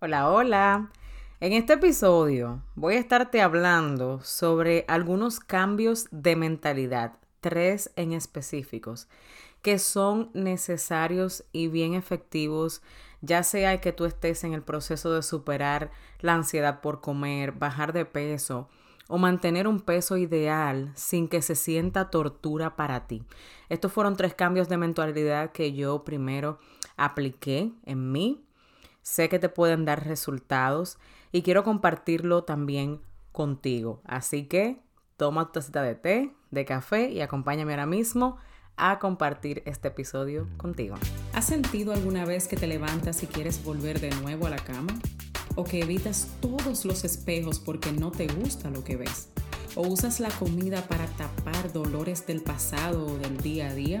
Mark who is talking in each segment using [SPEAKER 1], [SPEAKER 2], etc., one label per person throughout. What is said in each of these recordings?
[SPEAKER 1] Hola, hola. En este episodio voy a estarte hablando sobre algunos cambios de mentalidad, tres en específicos, que son necesarios y bien efectivos, ya sea que tú estés en el proceso de superar la ansiedad por comer, bajar de peso o mantener un peso ideal sin que se sienta tortura para ti. Estos fueron tres cambios de mentalidad que yo primero apliqué en mí sé que te pueden dar resultados y quiero compartirlo también contigo. Así que toma tu tacita de té, de café y acompáñame ahora mismo a compartir este episodio contigo. ¿Has sentido alguna vez que te levantas y quieres volver de nuevo a la cama? ¿O que evitas todos los espejos porque no te gusta lo que ves? ¿O usas la comida para tapar dolores del pasado o del día a día?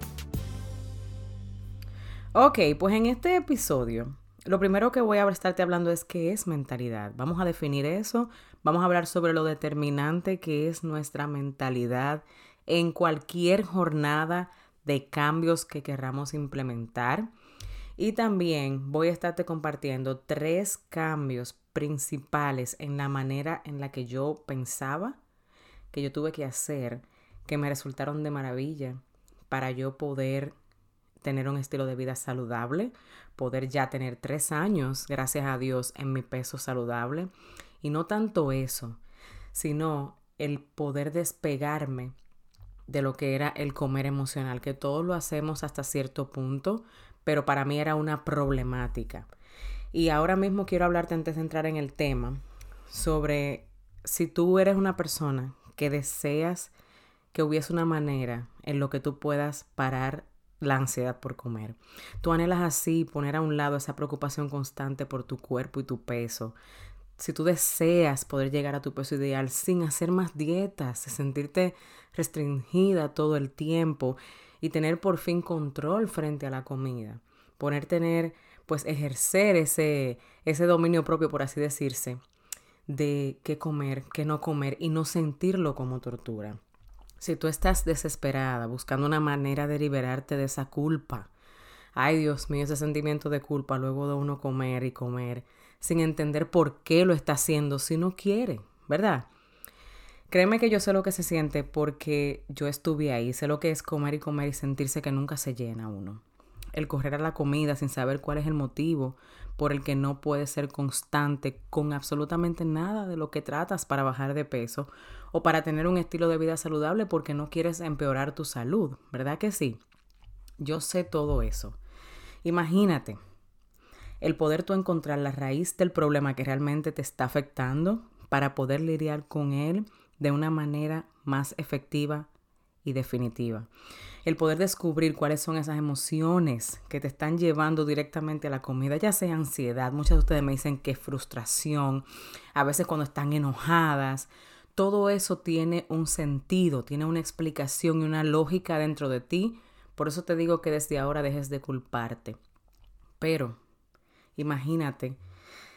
[SPEAKER 1] Ok, pues en este episodio lo primero que voy a estarte hablando es qué es mentalidad. Vamos a definir eso, vamos a hablar sobre lo determinante que es nuestra mentalidad en cualquier jornada de cambios que querramos implementar. Y también voy a estarte compartiendo tres cambios principales en la manera en la que yo pensaba que yo tuve que hacer, que me resultaron de maravilla para yo poder tener un estilo de vida saludable, poder ya tener tres años, gracias a Dios, en mi peso saludable. Y no tanto eso, sino el poder despegarme de lo que era el comer emocional, que todos lo hacemos hasta cierto punto, pero para mí era una problemática. Y ahora mismo quiero hablarte antes de entrar en el tema sobre si tú eres una persona que deseas que hubiese una manera en lo que tú puedas parar la ansiedad por comer. Tú anhelas así poner a un lado esa preocupación constante por tu cuerpo y tu peso. Si tú deseas poder llegar a tu peso ideal sin hacer más dietas, sentirte restringida todo el tiempo y tener por fin control frente a la comida, poner tener, pues ejercer ese, ese dominio propio, por así decirse, de qué comer, qué no comer y no sentirlo como tortura. Si tú estás desesperada, buscando una manera de liberarte de esa culpa, ay Dios mío, ese sentimiento de culpa luego de uno comer y comer, sin entender por qué lo está haciendo si no quiere, ¿verdad? Créeme que yo sé lo que se siente porque yo estuve ahí, sé lo que es comer y comer y sentirse que nunca se llena uno. El correr a la comida sin saber cuál es el motivo por el que no puedes ser constante con absolutamente nada de lo que tratas para bajar de peso o para tener un estilo de vida saludable porque no quieres empeorar tu salud, ¿verdad que sí? Yo sé todo eso. Imagínate el poder tú encontrar la raíz del problema que realmente te está afectando para poder lidiar con él de una manera más efectiva y definitiva. El poder descubrir cuáles son esas emociones que te están llevando directamente a la comida, ya sea ansiedad, muchas de ustedes me dicen que frustración, a veces cuando están enojadas, todo eso tiene un sentido, tiene una explicación y una lógica dentro de ti. Por eso te digo que desde ahora dejes de culparte. Pero imagínate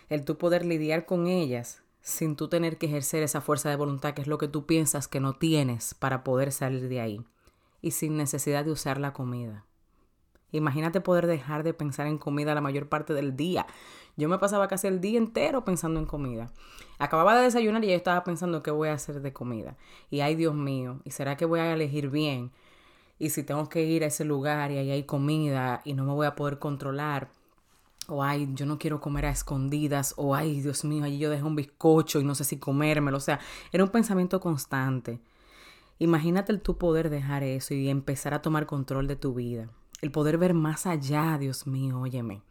[SPEAKER 1] el tú poder lidiar con ellas sin tú tener que ejercer esa fuerza de voluntad que es lo que tú piensas que no tienes para poder salir de ahí y sin necesidad de usar la comida. Imagínate poder dejar de pensar en comida la mayor parte del día. Yo me pasaba casi el día entero pensando en comida. Acababa de desayunar y ya estaba pensando qué voy a hacer de comida. Y ay Dios mío, ¿y será que voy a elegir bien? Y si tengo que ir a ese lugar y ahí hay comida y no me voy a poder controlar. O ay, yo no quiero comer a escondidas. O ay, Dios mío, allí yo dejé un bizcocho y no sé si comérmelo. O sea, era un pensamiento constante. Imagínate el tu poder dejar eso y empezar a tomar control de tu vida el poder ver más allá, Dios mío, óyeme.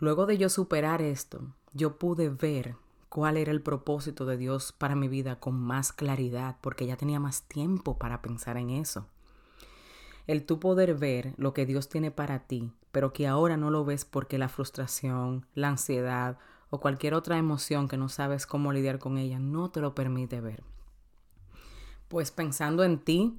[SPEAKER 1] Luego de yo superar esto, yo pude ver cuál era el propósito de Dios para mi vida con más claridad, porque ya tenía más tiempo para pensar en eso. El tú poder ver lo que Dios tiene para ti, pero que ahora no lo ves porque la frustración, la ansiedad o cualquier otra emoción que no sabes cómo lidiar con ella no te lo permite ver. Pues pensando en ti,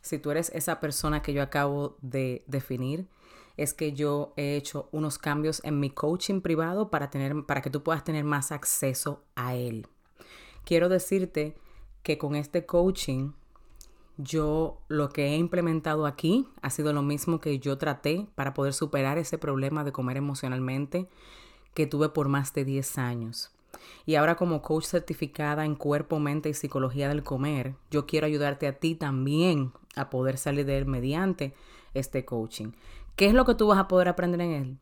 [SPEAKER 1] si tú eres esa persona que yo acabo de definir, es que yo he hecho unos cambios en mi coaching privado para tener para que tú puedas tener más acceso a él. Quiero decirte que con este coaching yo lo que he implementado aquí ha sido lo mismo que yo traté para poder superar ese problema de comer emocionalmente que tuve por más de 10 años. Y ahora como coach certificada en cuerpo, mente y psicología del comer, yo quiero ayudarte a ti también a poder salir de él mediante este coaching. ¿Qué es lo que tú vas a poder aprender en él?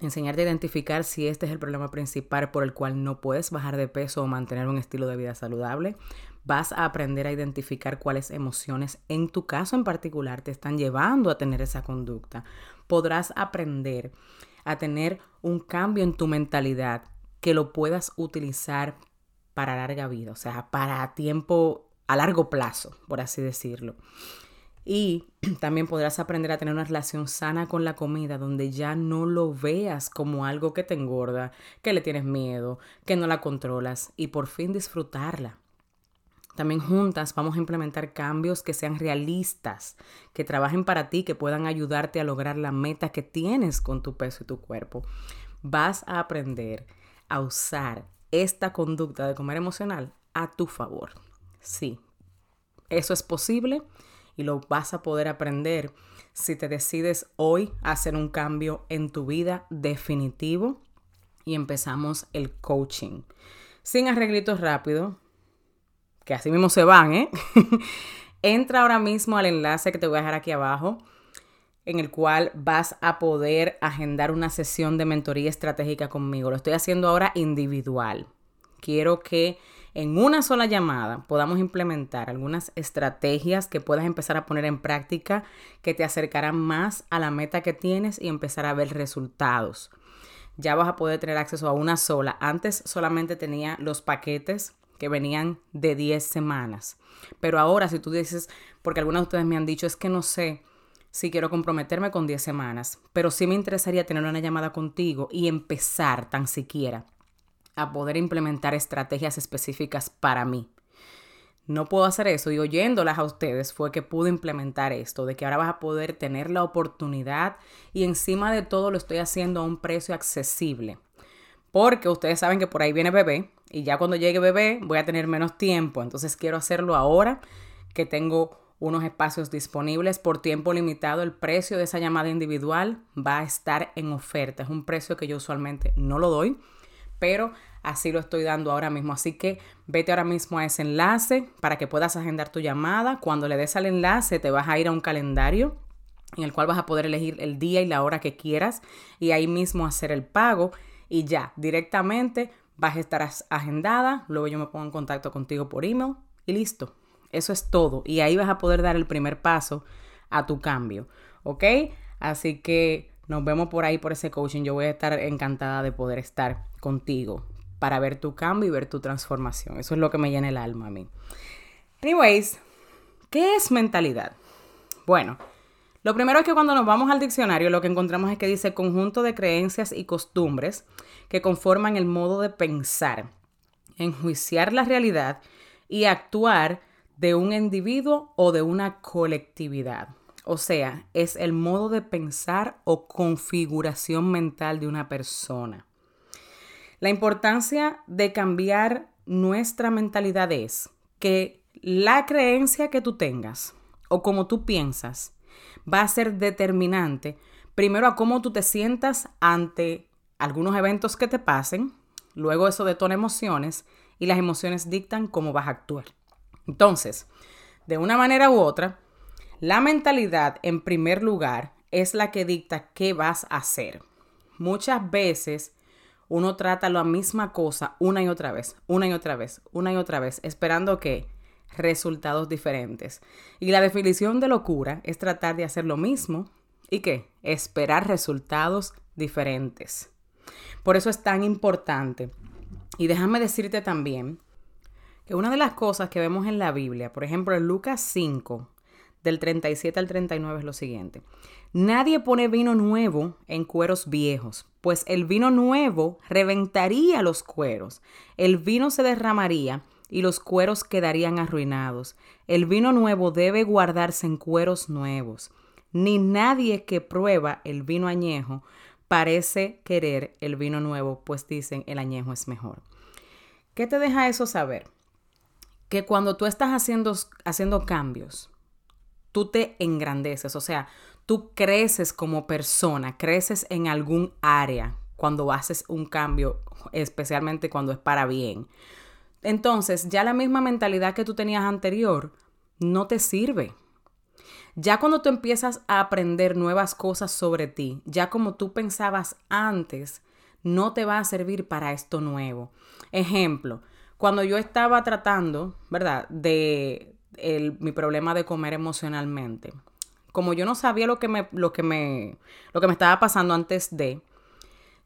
[SPEAKER 1] Enseñarte a identificar si este es el problema principal por el cual no puedes bajar de peso o mantener un estilo de vida saludable. Vas a aprender a identificar cuáles emociones en tu caso en particular te están llevando a tener esa conducta. Podrás aprender a tener un cambio en tu mentalidad que lo puedas utilizar para larga vida, o sea, para tiempo a largo plazo, por así decirlo. Y también podrás aprender a tener una relación sana con la comida donde ya no lo veas como algo que te engorda, que le tienes miedo, que no la controlas y por fin disfrutarla. También juntas vamos a implementar cambios que sean realistas, que trabajen para ti, que puedan ayudarte a lograr la meta que tienes con tu peso y tu cuerpo. Vas a aprender a usar esta conducta de comer emocional a tu favor. Sí, eso es posible y lo vas a poder aprender si te decides hoy hacer un cambio en tu vida definitivo y empezamos el coaching. Sin arreglitos rápidos, que así mismo se van, ¿eh? Entra ahora mismo al enlace que te voy a dejar aquí abajo en el cual vas a poder agendar una sesión de mentoría estratégica conmigo. Lo estoy haciendo ahora individual. Quiero que en una sola llamada podamos implementar algunas estrategias que puedas empezar a poner en práctica que te acercarán más a la meta que tienes y empezar a ver resultados. Ya vas a poder tener acceso a una sola. Antes solamente tenía los paquetes que venían de 10 semanas. Pero ahora si tú dices, porque algunos de ustedes me han dicho, es que no sé si quiero comprometerme con 10 semanas, pero sí me interesaría tener una llamada contigo y empezar tan siquiera a poder implementar estrategias específicas para mí. No puedo hacer eso y oyéndolas a ustedes fue que pude implementar esto, de que ahora vas a poder tener la oportunidad y encima de todo lo estoy haciendo a un precio accesible. Porque ustedes saben que por ahí viene bebé y ya cuando llegue bebé voy a tener menos tiempo, entonces quiero hacerlo ahora que tengo unos espacios disponibles por tiempo limitado. El precio de esa llamada individual va a estar en oferta. Es un precio que yo usualmente no lo doy, pero así lo estoy dando ahora mismo. Así que vete ahora mismo a ese enlace para que puedas agendar tu llamada. Cuando le des al enlace te vas a ir a un calendario en el cual vas a poder elegir el día y la hora que quieras y ahí mismo hacer el pago y ya directamente vas a estar agendada. Luego yo me pongo en contacto contigo por email y listo. Eso es todo. Y ahí vas a poder dar el primer paso a tu cambio. ¿Ok? Así que nos vemos por ahí por ese coaching. Yo voy a estar encantada de poder estar contigo para ver tu cambio y ver tu transformación. Eso es lo que me llena el alma a mí. Anyways, ¿qué es mentalidad? Bueno, lo primero es que cuando nos vamos al diccionario lo que encontramos es que dice conjunto de creencias y costumbres que conforman el modo de pensar, enjuiciar la realidad y actuar de un individuo o de una colectividad. O sea, es el modo de pensar o configuración mental de una persona. La importancia de cambiar nuestra mentalidad es que la creencia que tú tengas o como tú piensas va a ser determinante primero a cómo tú te sientas ante algunos eventos que te pasen, luego eso detona emociones y las emociones dictan cómo vas a actuar. Entonces, de una manera u otra, la mentalidad en primer lugar es la que dicta qué vas a hacer. Muchas veces uno trata la misma cosa una y otra vez, una y otra vez, una y otra vez, esperando que resultados diferentes. Y la definición de locura es tratar de hacer lo mismo y qué, esperar resultados diferentes. Por eso es tan importante. Y déjame decirte también que una de las cosas que vemos en la Biblia, por ejemplo en Lucas 5, del 37 al 39 es lo siguiente. Nadie pone vino nuevo en cueros viejos, pues el vino nuevo reventaría los cueros, el vino se derramaría y los cueros quedarían arruinados. El vino nuevo debe guardarse en cueros nuevos. Ni nadie que prueba el vino añejo parece querer el vino nuevo, pues dicen el añejo es mejor. ¿Qué te deja eso saber? Que cuando tú estás haciendo, haciendo cambios, tú te engrandeces, o sea, tú creces como persona, creces en algún área cuando haces un cambio, especialmente cuando es para bien. Entonces, ya la misma mentalidad que tú tenías anterior no te sirve. Ya cuando tú empiezas a aprender nuevas cosas sobre ti, ya como tú pensabas antes, no te va a servir para esto nuevo. Ejemplo, cuando yo estaba tratando, ¿verdad?, de mi problema de comer emocionalmente. Como yo no sabía lo que me, lo que me, lo que me estaba pasando antes de,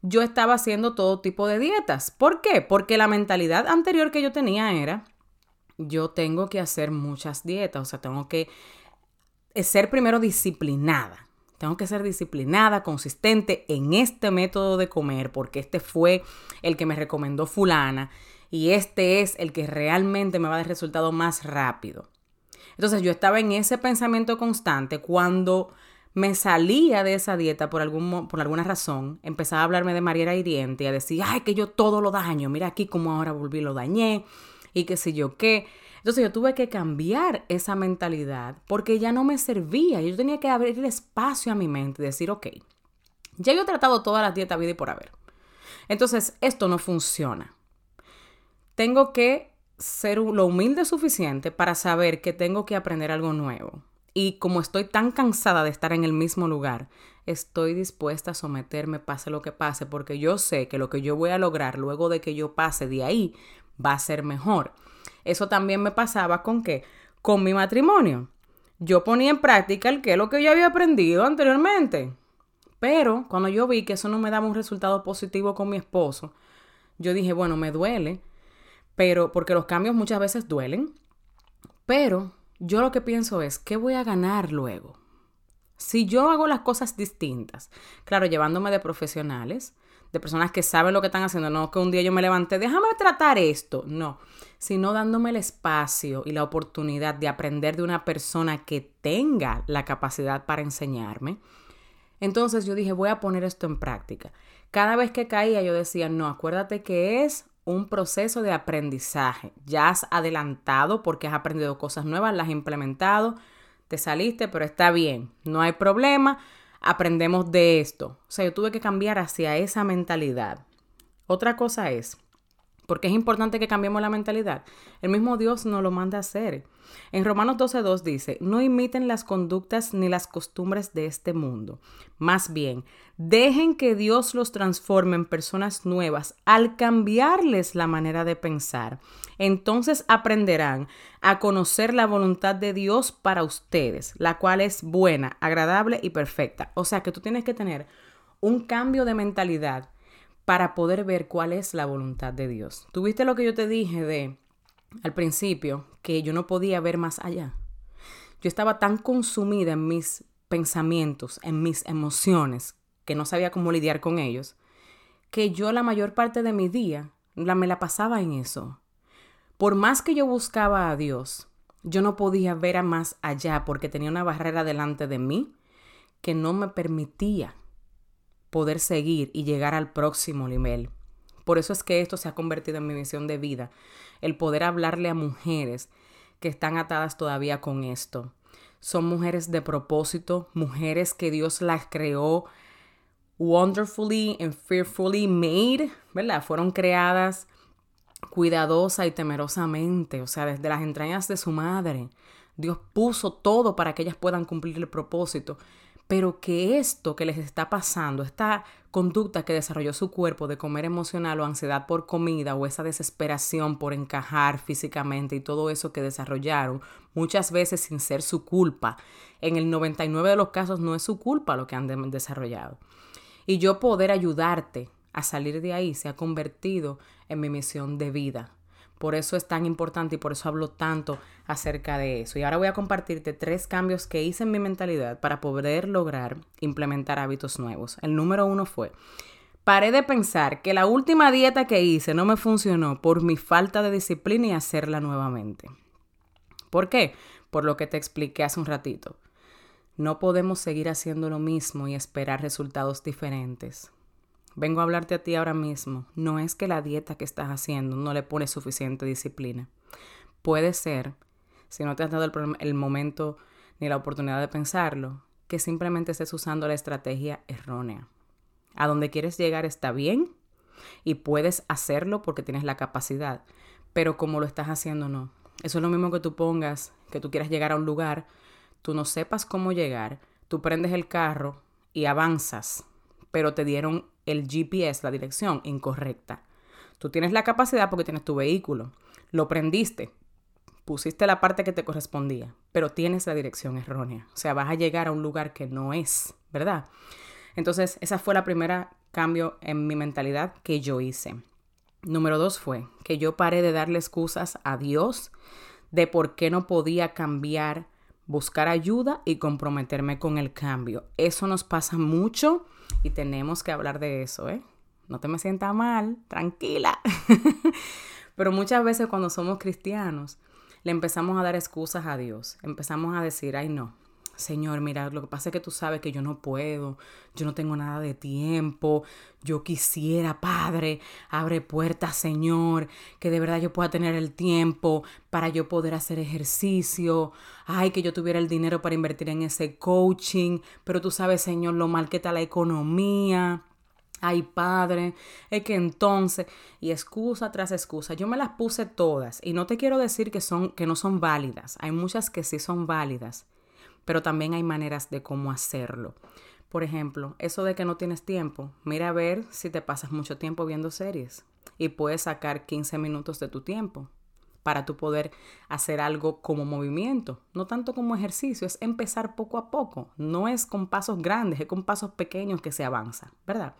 [SPEAKER 1] yo estaba haciendo todo tipo de dietas. ¿Por qué? Porque la mentalidad anterior que yo tenía era, yo tengo que hacer muchas dietas, o sea, tengo que ser primero disciplinada. Tengo que ser disciplinada, consistente en este método de comer, porque este fue el que me recomendó fulana y este es el que realmente me va a dar resultado más rápido. Entonces yo estaba en ese pensamiento constante cuando me salía de esa dieta por, algún, por alguna razón, empezaba a hablarme de Mariela hiriente y a decir, ay, que yo todo lo daño, mira aquí cómo ahora volví lo dañé y qué sé yo qué. Entonces yo tuve que cambiar esa mentalidad porque ya no me servía. Yo tenía que abrir espacio a mi mente y decir, ok, ya yo he tratado todas las dietas vida y por haber. Entonces esto no funciona. Tengo que ser lo humilde suficiente para saber que tengo que aprender algo nuevo. Y como estoy tan cansada de estar en el mismo lugar, estoy dispuesta a someterme pase lo que pase, porque yo sé que lo que yo voy a lograr luego de que yo pase de ahí va a ser mejor. Eso también me pasaba con qué? Con mi matrimonio. Yo ponía en práctica el lo que yo había aprendido anteriormente. Pero cuando yo vi que eso no me daba un resultado positivo con mi esposo, yo dije, bueno, me duele, pero porque los cambios muchas veces duelen, pero yo lo que pienso es, ¿qué voy a ganar luego? Si yo hago las cosas distintas, claro, llevándome de profesionales, de personas que saben lo que están haciendo, no que un día yo me levanté, déjame tratar esto, no, sino dándome el espacio y la oportunidad de aprender de una persona que tenga la capacidad para enseñarme. Entonces yo dije, voy a poner esto en práctica. Cada vez que caía yo decía, no, acuérdate que es un proceso de aprendizaje. Ya has adelantado porque has aprendido cosas nuevas, las has implementado, te saliste, pero está bien, no hay problema aprendemos de esto. O sea, yo tuve que cambiar hacia esa mentalidad. Otra cosa es, porque es importante que cambiemos la mentalidad. El mismo Dios nos lo manda a hacer. En Romanos 12.2 dice, no imiten las conductas ni las costumbres de este mundo. Más bien, dejen que Dios los transforme en personas nuevas al cambiarles la manera de pensar. Entonces aprenderán a conocer la voluntad de Dios para ustedes, la cual es buena, agradable y perfecta. O sea que tú tienes que tener un cambio de mentalidad para poder ver cuál es la voluntad de Dios. ¿Tuviste lo que yo te dije de al principio que yo no podía ver más allá? Yo estaba tan consumida en mis pensamientos, en mis emociones, que no sabía cómo lidiar con ellos, que yo la mayor parte de mi día la, me la pasaba en eso. Por más que yo buscaba a Dios, yo no podía ver a más allá porque tenía una barrera delante de mí que no me permitía poder seguir y llegar al próximo nivel. Por eso es que esto se ha convertido en mi misión de vida, el poder hablarle a mujeres que están atadas todavía con esto. Son mujeres de propósito, mujeres que Dios las creó wonderfully and fearfully made, ¿verdad? Fueron creadas cuidadosa y temerosamente, o sea, desde las entrañas de su madre. Dios puso todo para que ellas puedan cumplir el propósito pero que esto que les está pasando, esta conducta que desarrolló su cuerpo de comer emocional o ansiedad por comida o esa desesperación por encajar físicamente y todo eso que desarrollaron, muchas veces sin ser su culpa, en el 99 de los casos no es su culpa lo que han desarrollado. Y yo poder ayudarte a salir de ahí se ha convertido en mi misión de vida Por eso es tan importante y por eso hablo tanto acerca de eso. Y ahora voy a compartirte tres cambios que hice en mi mentalidad para poder lograr implementar hábitos nuevos. El número uno fue, paré de pensar que la última dieta que hice no me funcionó por mi falta de disciplina y hacerla nuevamente. ¿Por qué? Por lo que te expliqué hace un ratito. No podemos seguir haciendo lo mismo y esperar resultados diferentes. Vengo a hablarte a ti ahora mismo. No es que la dieta que estás haciendo no le pone suficiente disciplina. Puede ser, si no te has dado el, momento ni la oportunidad de pensarlo, que simplemente estés usando la estrategia errónea. A donde quieres llegar está bien y puedes hacerlo porque tienes la capacidad, pero como lo estás haciendo no. Eso es lo mismo que tú pongas, que tú quieras llegar a un lugar, tú no sepas cómo llegar, tú prendes el carro y avanzas, pero te dieron el GPS, la dirección, incorrecta. Tú tienes la capacidad porque tienes tu vehículo, lo prendiste, pusiste la parte que te correspondía, pero tienes la dirección errónea. O sea, vas a llegar a un lugar que no es, ¿verdad? Entonces, esa fue la primera cambio en mi mentalidad que yo hice. Número dos fue que yo paré de darle excusas a Dios de por qué no podía cambiar, buscar ayuda y comprometerme con el cambio. Eso nos pasa mucho y tenemos que hablar de eso, ¿eh? No te me sientas mal, tranquila. Pero muchas veces cuando somos cristianos, le empezamos a dar excusas a Dios. Empezamos a decir, ay no, Señor, mira, lo que pasa es que tú sabes que yo no puedo, yo no tengo nada de tiempo, yo quisiera, Padre, abre puertas, Señor, que de verdad yo pueda tener el tiempo para yo poder hacer ejercicio, ay, que yo tuviera el dinero para invertir en ese coaching, pero tú sabes, Señor, lo mal que está la economía. Ay, padre, es que entonces, y excusa tras excusa, yo me las puse todas y no te quiero decir que son que no son válidas, hay muchas que sí son válidas, pero también hay maneras de cómo hacerlo. Por ejemplo, eso de que no tienes tiempo, mira a ver si te pasas mucho tiempo viendo series y puedes sacar 15 minutos de tu tiempo para tú poder hacer algo como movimiento, no tanto como ejercicio, es empezar poco a poco, no es con pasos grandes, es con pasos pequeños que se avanza, ¿verdad?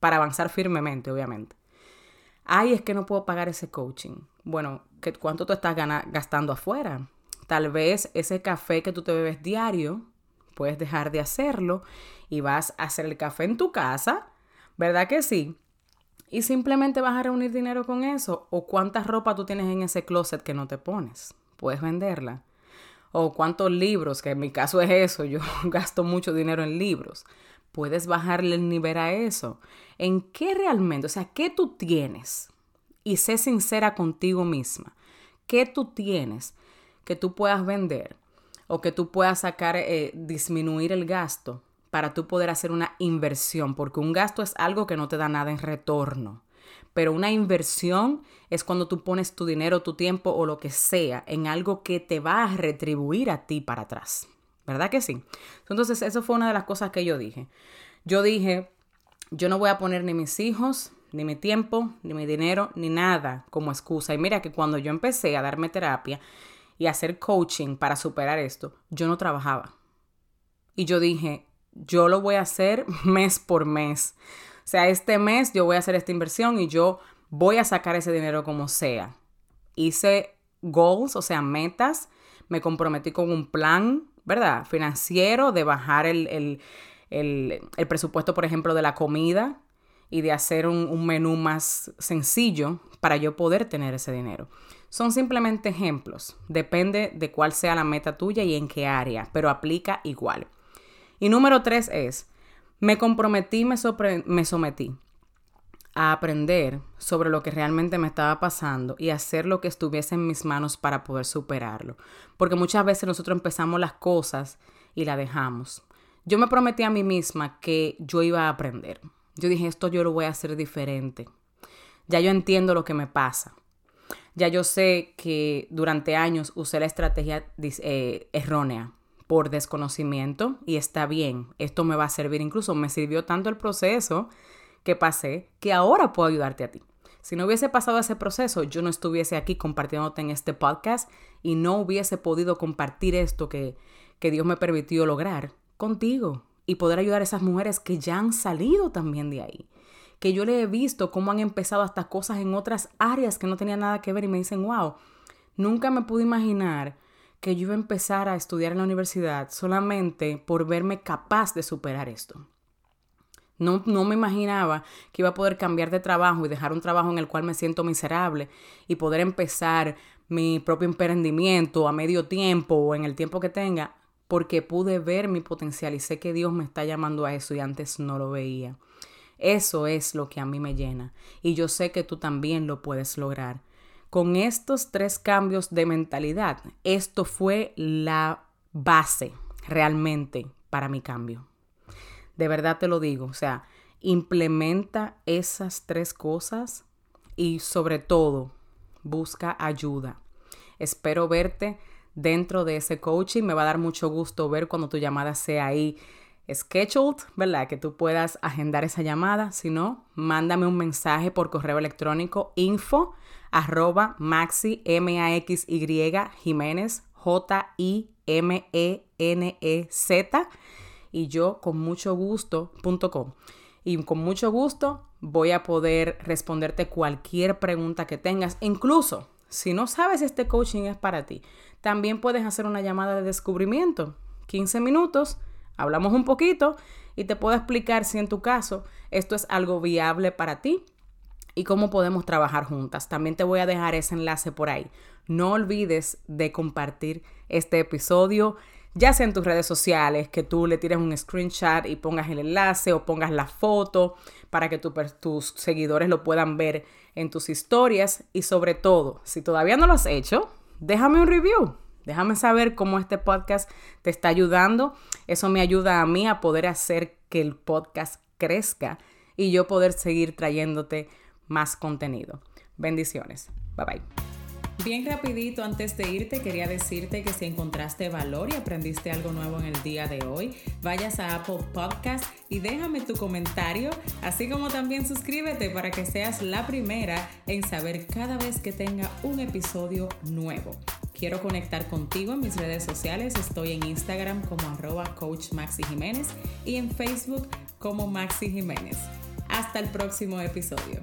[SPEAKER 1] Para avanzar firmemente, obviamente. Ay, es que no puedo pagar ese coaching. Bueno, ¿cuánto tú estás gastando afuera? Tal vez ese café que tú te bebes diario, puedes dejar de hacerlo y vas a hacer el café en tu casa, ¿verdad que sí? Y simplemente vas a reunir dinero con eso. O cuánta ropa tú tienes en ese closet que no te pones. Puedes venderla. O cuántos libros, que en mi caso es eso, yo gasto mucho dinero en libros. Puedes bajarle el nivel a eso. ¿En qué realmente? O sea, ¿qué tú tienes? Y sé sincera contigo misma. ¿Qué tú tienes que tú puedas vender o que tú puedas sacar, eh, disminuir el gasto para tú poder hacer una inversión, porque un gasto es algo que no te da nada en retorno. Pero una inversión es cuando tú pones tu dinero, tu tiempo o lo que sea en algo que te va a retribuir a ti para atrás. ¿Verdad que sí? Entonces, eso fue una de las cosas que yo dije. Yo dije, yo no voy a poner ni mis hijos, ni mi tiempo, ni mi dinero, ni nada como excusa. Y mira que cuando yo empecé a darme terapia, y hacer coaching para superar esto, yo no trabajaba. Y yo dije, yo lo voy a hacer mes por mes. O sea, este mes yo voy a hacer esta inversión y yo voy a sacar ese dinero como sea. Hice goals, o sea, metas. Me comprometí con un plan, ¿verdad? Financiero de bajar el, presupuesto, por ejemplo, de la comida y de hacer un, un menú más sencillo para yo poder tener ese dinero. Son simplemente ejemplos, depende de cuál sea la meta tuya y en qué área, pero aplica igual. Y número tres es, me comprometí, me, me sometí a aprender sobre lo que realmente me estaba pasando y hacer lo que estuviese en mis manos para poder superarlo. Porque muchas veces nosotros empezamos las cosas y la dejamos. Yo me prometí a mí misma que yo iba a aprender. Yo dije, esto yo lo voy a hacer diferente. Ya yo entiendo lo que me pasa. Ya yo sé que durante años usé la estrategia eh, errónea por desconocimiento y está bien, esto me va a servir, incluso me sirvió tanto el proceso que pasé que ahora puedo ayudarte a ti. Si no hubiese pasado ese proceso, yo no estuviese aquí compartiéndote en este podcast y no hubiese podido compartir esto que, que Dios me permitió lograr contigo y poder ayudar a esas mujeres que ya han salido también de ahí que yo le he visto cómo han empezado hasta cosas en otras áreas que no tenían nada que ver y me dicen, wow, nunca me pude imaginar que yo iba a empezar a estudiar en la universidad solamente por verme capaz de superar esto. No, no, me imaginaba que iba a poder cambiar de trabajo y dejar un trabajo en el cual me siento miserable y poder empezar mi propio emprendimiento a medio tiempo o en el tiempo que tenga, porque pude ver mi potencial y sé que Dios me está llamando a eso y antes no lo veía. Eso es lo que a mí me llena y yo sé que tú también lo puedes lograr. Con estos tres cambios de mentalidad, esto fue la base realmente para mi cambio. De verdad te lo digo, o sea, implementa esas tres cosas y sobre todo busca ayuda. Espero verte dentro de ese coaching. Me va a dar mucho gusto ver cuando tu llamada sea ahí scheduled, ¿verdad? Que tú puedas agendar esa llamada. Si no, mándame un mensaje por correo electrónico info arroba maxi m a y jiménez j e n e z y yo con mucho gusto.com. Y con mucho gusto voy a poder responderte cualquier pregunta que tengas. Incluso si no sabes este coaching es para ti, también puedes hacer una llamada de descubrimiento. 15 minutos, hablamos un poquito y te puedo explicar si en tu caso esto es algo viable para ti y cómo podemos trabajar juntas. También te voy a dejar ese enlace por ahí. No olvides de compartir este episodio ya sea en tus redes sociales, que tú le tires un screenshot y pongas el enlace o pongas la foto para que tus seguidores lo puedan ver en tus historias y sobre todo, si todavía no lo has hecho, déjame un review. Déjame saber cómo este podcast te está ayudando. Eso me ayuda a mí a poder hacer que el podcast crezca y yo poder seguir trayéndote más contenido. Bendiciones. Bye bye. Bien rapidito, antes de irte, quería decirte que si encontraste valor y aprendiste algo nuevo en el día de hoy, vayas a Apple Podcast y déjame tu comentario, así como también suscríbete para que seas la primera en saber cada vez que tenga un episodio nuevo. Quiero conectar contigo en mis redes sociales. Estoy en Instagram como arroba coach Maxi Jiménez y en Facebook como Maxi Jiménez. Hasta el próximo episodio.